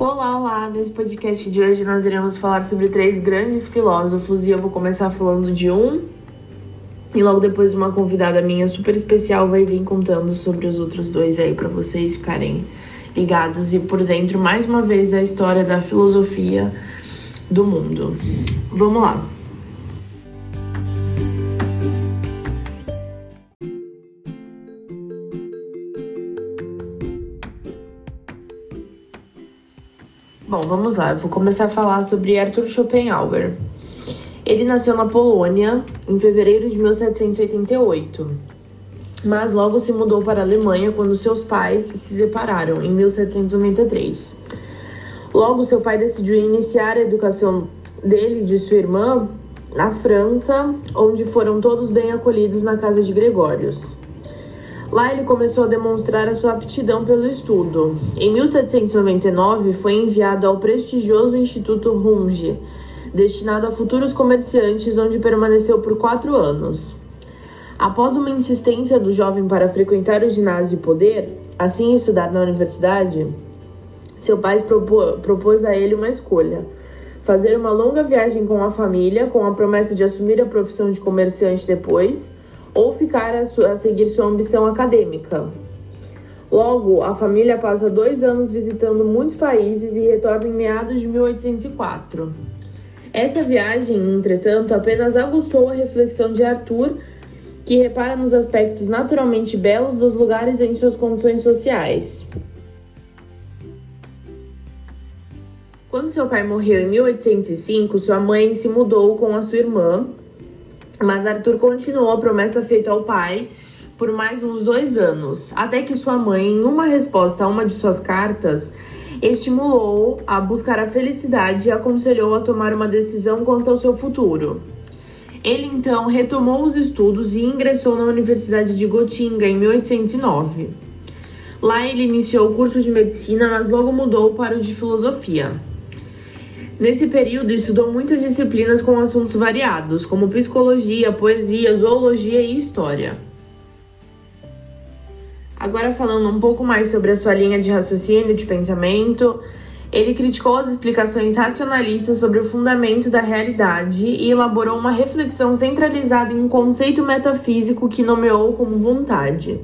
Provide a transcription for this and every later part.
Olá, olá! Nesse podcast de hoje nós iremos falar sobre três grandes filósofos e eu vou começar falando de um e logo depois uma convidada minha super especial vai vir contando sobre os outros dois aí para vocês ficarem ligados e por dentro mais uma vez da história da filosofia do mundo. Vamos lá. Bom, vamos lá. Eu vou começar a falar sobre Arthur Schopenhauer. Ele nasceu na Polônia em fevereiro de 1788, mas logo se mudou para a Alemanha quando seus pais se separaram em 1793. Logo, seu pai decidiu iniciar a educação dele e de sua irmã na França, onde foram todos bem acolhidos na casa de Gregórios. Lá ele começou a demonstrar a sua aptidão pelo estudo. Em 1799 foi enviado ao prestigioso Instituto Runge, destinado a futuros comerciantes, onde permaneceu por quatro anos. Após uma insistência do jovem para frequentar o ginásio de poder, assim estudar na universidade, seu pai propôs a ele uma escolha: fazer uma longa viagem com a família, com a promessa de assumir a profissão de comerciante depois ou ficar a, seguir sua ambição acadêmica. Logo, a família passa dois anos visitando muitos países e retorna em meados de 1804. Essa viagem, entretanto, apenas aguçou a reflexão de Arthur, que repara nos aspectos naturalmente belos dos lugares em suas condições sociais. Quando seu pai morreu em 1805, sua mãe se mudou com a sua irmã mas Arthur continuou a promessa feita ao pai por mais uns dois anos, até que sua mãe, em uma resposta a uma de suas cartas, estimulou a buscar a felicidade e aconselhou a tomar uma decisão quanto ao seu futuro. Ele então retomou os estudos e ingressou na Universidade de Gotinga em 1809. Lá ele iniciou o curso de medicina, mas logo mudou para o de filosofia. Nesse período, estudou muitas disciplinas com assuntos variados, como psicologia, poesia, zoologia e história. Agora, falando um pouco mais sobre a sua linha de raciocínio de pensamento, ele criticou as explicações racionalistas sobre o fundamento da realidade e elaborou uma reflexão centralizada em um conceito metafísico que nomeou como vontade.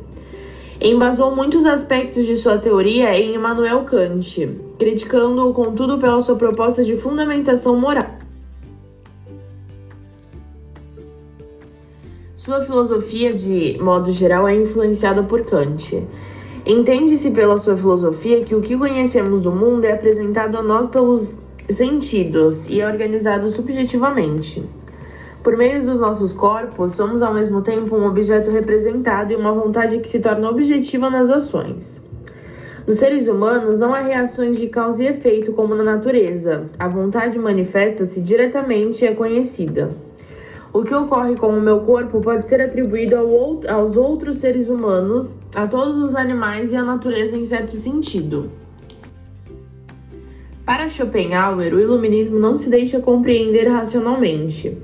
Embasou muitos aspectos de sua teoria em Immanuel Kant, criticando-o, contudo, pela sua proposta de fundamentação moral. Sua filosofia, de modo geral, é influenciada por Kant. Entende-se pela sua filosofia que o que conhecemos do mundo é apresentado a nós pelos sentidos e é organizado subjetivamente. Por meio dos nossos corpos, somos ao mesmo tempo um objeto representado e uma vontade que se torna objetiva nas ações. Nos seres humanos não há reações de causa e efeito como na natureza. A vontade manifesta-se diretamente e é conhecida. O que ocorre com o meu corpo pode ser atribuído ao aos outros seres humanos, a todos os animais e à natureza em certo sentido. Para Schopenhauer, o iluminismo não se deixa compreender racionalmente.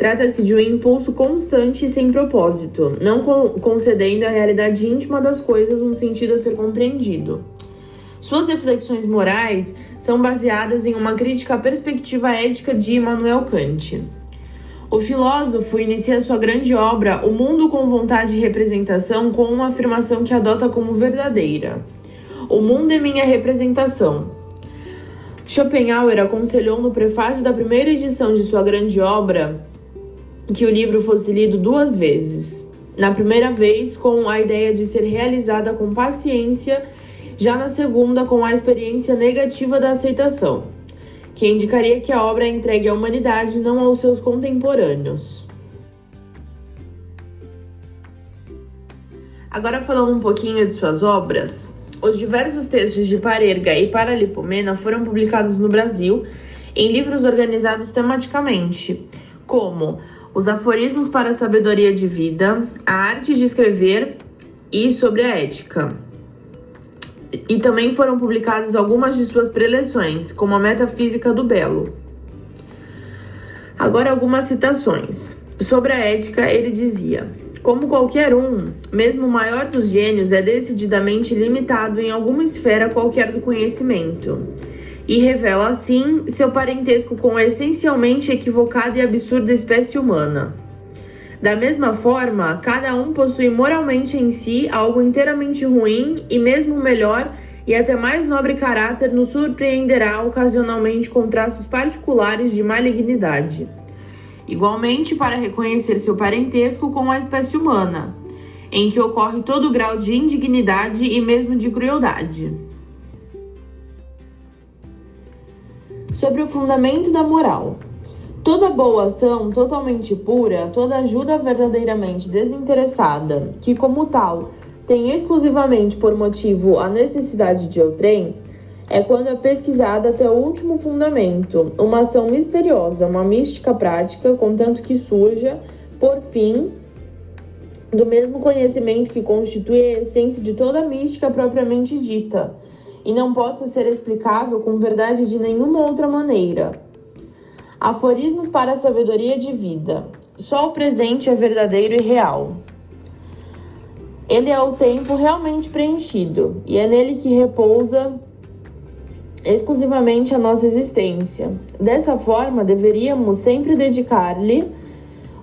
Trata-se de um impulso constante e sem propósito, não concedendo à realidade íntima das coisas um sentido a ser compreendido. Suas reflexões morais são baseadas em uma crítica à perspectiva ética de Immanuel Kant. O filósofo inicia sua grande obra O Mundo com Vontade de Representação com uma afirmação que adota como verdadeira: O mundo é minha representação. Schopenhauer aconselhou no prefácio da primeira edição de sua grande obra que o livro fosse lido duas vezes. Na primeira vez, com a ideia de ser realizada com paciência, já na segunda, com a experiência negativa da aceitação, que indicaria que a obra é entregue à humanidade, não aos seus contemporâneos. Agora, falando um pouquinho de suas obras, os diversos textos de Parerga e Paralipomena foram publicados no Brasil em livros organizados tematicamente, como os aforismos para a sabedoria de vida, a arte de escrever e sobre a ética. E também foram publicadas algumas de suas preleções, como a Metafísica do Belo. Agora algumas citações. Sobre a ética, ele dizia: Como qualquer um, mesmo o maior dos gênios é decididamente limitado em alguma esfera qualquer do conhecimento. E revela assim seu parentesco com a essencialmente equivocada e absurda espécie humana. Da mesma forma, cada um possui moralmente em si algo inteiramente ruim e mesmo melhor e até mais nobre caráter nos surpreenderá ocasionalmente com traços particulares de malignidade. Igualmente, para reconhecer seu parentesco com a espécie humana, em que ocorre todo grau de indignidade e mesmo de crueldade. Sobre o fundamento da moral. Toda boa ação totalmente pura, toda ajuda verdadeiramente desinteressada, que como tal tem exclusivamente por motivo a necessidade de outrem, é quando é pesquisada até o último fundamento, uma ação misteriosa, uma mística prática, contanto que surja, por fim, do mesmo conhecimento que constitui a essência de toda mística propriamente dita, e não possa ser explicável com verdade de nenhuma outra maneira Aforismos para a sabedoria de vida. Só o presente é verdadeiro e real. Ele é o tempo realmente preenchido e é nele que repousa exclusivamente a nossa existência. Dessa forma, deveríamos sempre dedicar-lhe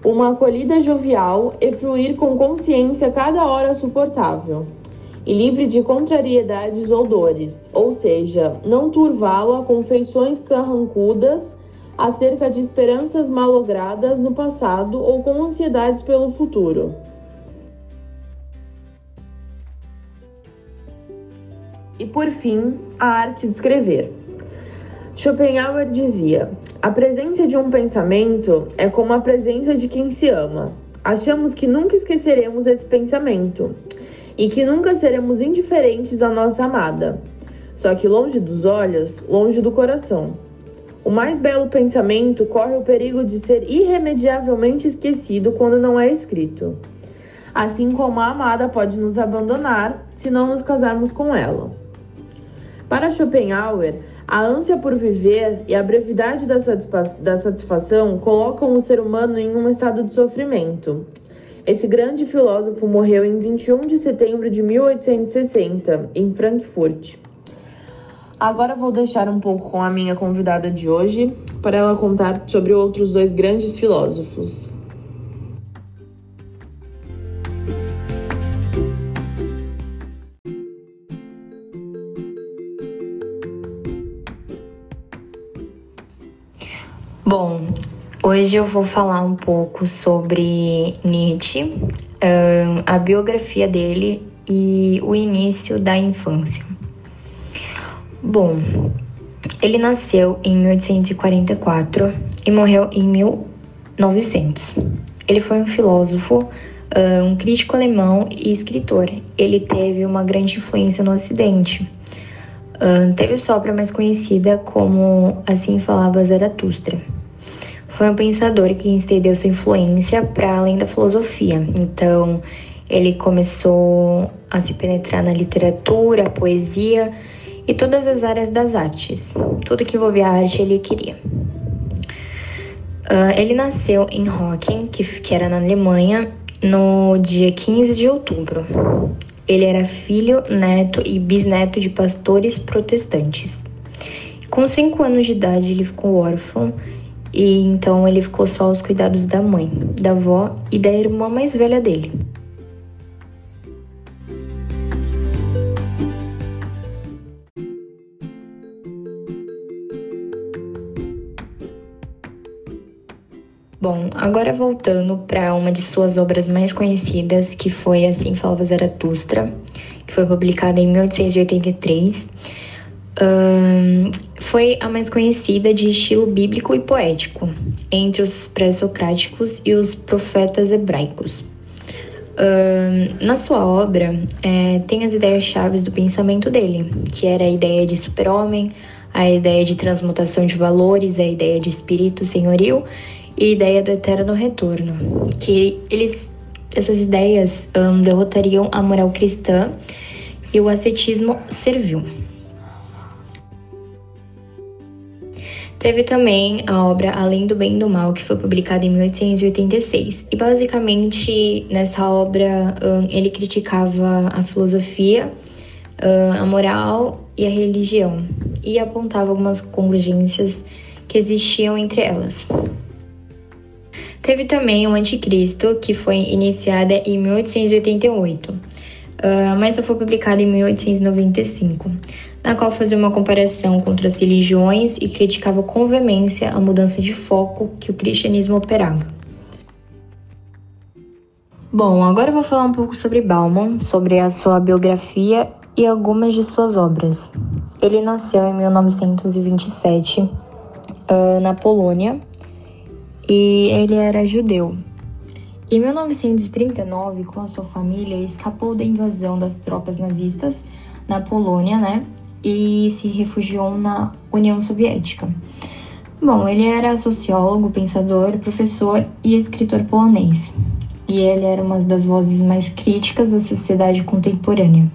uma acolhida jovial e fruir com consciência cada hora suportável e livre de contrariedades ou dores, ou seja, não turvá-lo a confeições carrancudas acerca de esperanças malogradas no passado ou com ansiedades pelo futuro. E por fim, a arte de escrever. Schopenhauer dizia: A presença de um pensamento é como a presença de quem se ama. Achamos que nunca esqueceremos esse pensamento e que nunca seremos indiferentes à nossa amada. Só que longe dos olhos, longe do coração. O mais belo pensamento corre o perigo de ser irremediavelmente esquecido quando não é escrito. Assim como a amada pode nos abandonar se não nos casarmos com ela. Para Schopenhauer, a ânsia por viver e a brevidade da, satisfa da satisfação colocam o ser humano em um estado de sofrimento. Esse grande filósofo morreu em 21 de setembro de 1860, em Frankfurt. Agora vou deixar um pouco com a minha convidada de hoje para ela contar sobre outros dois grandes filósofos. Hoje eu vou falar um pouco sobre Nietzsche, a biografia dele e o início da infância. Bom, ele nasceu em 1844 e morreu em 1900. Ele foi um filósofo, um crítico alemão e escritor. Ele teve uma grande influência no Ocidente. Teve sua obra mais conhecida como Assim Falava Zaratustra. Foi um pensador que estendeu sua influência para além da filosofia. Então, ele começou a se penetrar na literatura, poesia e todas as áreas das artes. Tudo que envolvia arte ele queria. Uh, ele nasceu em Hocken, que, que era na Alemanha, no dia 15 de outubro. Ele era filho, neto e bisneto de pastores protestantes. Com cinco anos de idade, ele ficou órfão e então ele ficou só aos cuidados da mãe, da avó e da irmã mais velha dele. Bom, agora voltando para uma de suas obras mais conhecidas, que foi Assim Falava Zaratustra, que foi publicada em 1883. Um, foi a mais conhecida de estilo bíblico e poético entre os pré-socráticos e os profetas hebraicos. Um, na sua obra, é, tem as ideias chaves do pensamento dele, que era a ideia de super-homem, a ideia de transmutação de valores, a ideia de espírito senhoril e ideia do eterno retorno, que eles, essas ideias um, derrotariam a moral cristã e o ascetismo servil. Teve também a obra Além do Bem e do Mal, que foi publicada em 1886. E basicamente nessa obra um, ele criticava a filosofia, um, a moral e a religião. e apontava algumas convergências que existiam entre elas. Teve também o Anticristo, que foi iniciada em 1888, ah, mas só foi publicada em 1895, na qual fazia uma comparação contra as religiões e criticava com veemência a mudança de foco que o cristianismo operava. Bom, agora eu vou falar um pouco sobre Bauman, sobre a sua biografia e algumas de suas obras. Ele nasceu em 1927 uh, ah, na Polônia e ele era judeu. Em 1939, com a sua família, escapou da invasão das tropas nazistas na Polônia, né? E se refugiou na União Soviética. Bom, ele era sociólogo, pensador, professor e escritor polonês. E ele era uma das vozes mais críticas da sociedade contemporânea.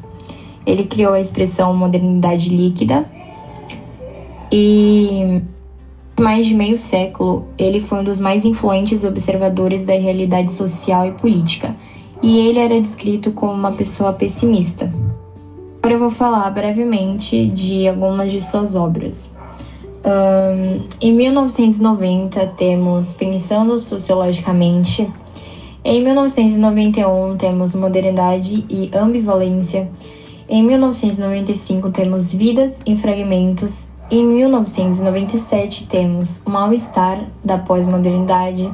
Ele criou a expressão modernidade líquida e mais de meio século, ele foi um dos mais influentes observadores da realidade social e política, e ele era descrito como uma pessoa pessimista. Agora eu vou falar brevemente de algumas de suas obras. Um, em 1990, temos Pensando Sociologicamente. Em 1991, temos Modernidade e Ambivalência. Em 1995 temos Vidas em Fragmentos. Em 1997 temos O Mal-Estar da Pós-Modernidade.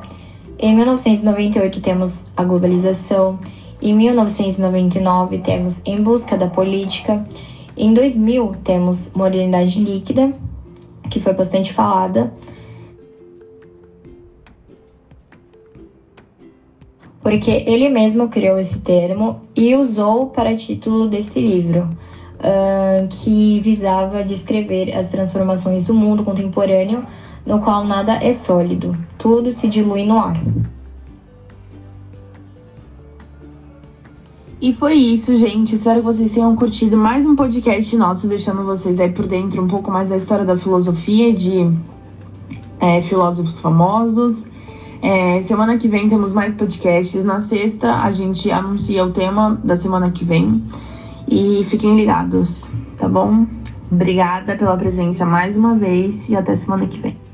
Em 1998 temos A Globalização. Em 1999 temos Em Busca da Política. Em 2000 temos Modernidade Líquida, que foi bastante falada. porque ele mesmo criou esse termo e usou para título desse livro, que visava descrever as transformações do mundo contemporâneo, no qual nada é sólido, tudo se dilui no ar. E foi isso, gente. Espero que vocês tenham curtido mais um podcast nosso, deixando vocês aí por dentro um pouco mais da história da filosofia de é, filósofos famosos. É, semana que vem temos mais podcasts. Na sexta a gente anuncia o tema da semana que vem. E fiquem ligados, tá bom? Obrigada pela presença mais uma vez e até semana que vem.